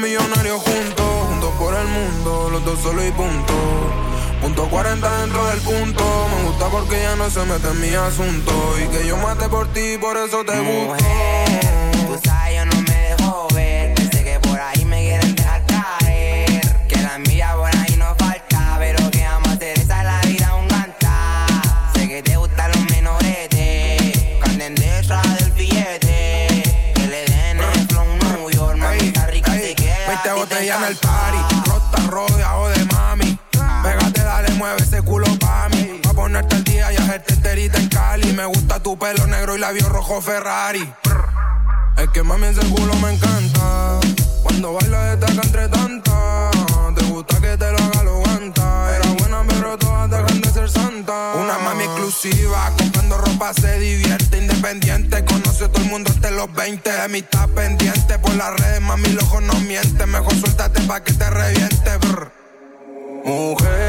millonarios juntos, juntos por el mundo, los dos solos y punto. Punto 40 dentro del punto, me gusta porque ya no se mete en mi asunto. Y que yo mate por ti, por eso te busco. 20 botellas en el party, rota rodeado de mami. Pégate, dale, mueve ese culo pa' mí. Pa' ponerte al día y hacerte enterita en Cali. Me gusta tu pelo negro y labios rojo Ferrari. Es que mami ese culo me encanta. Cuando baila destaca entre exclusiva, comprando ropa se divierte. Independiente, conoce todo el mundo hasta los 20. De mí está pendiente por las redes, mami, los ojos no mienten. Mejor suéltate pa' que te reviente. brr. Mujer,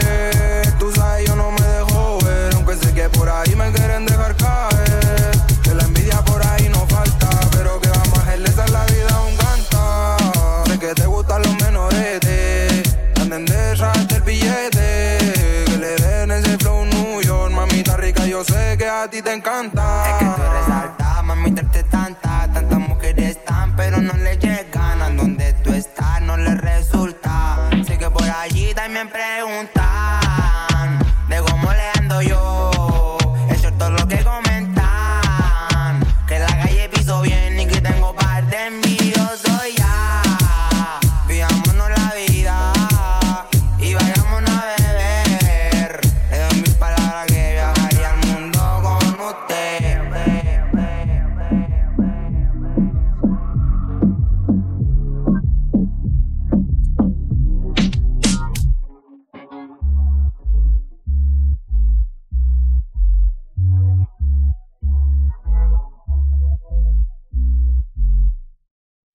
sé que a ti te encanta. Es que tú resaltas, mami, te tanta. Tantas mujeres están, pero no le llegan. A donde tú estás no le resulta. Sé que por allí también preguntan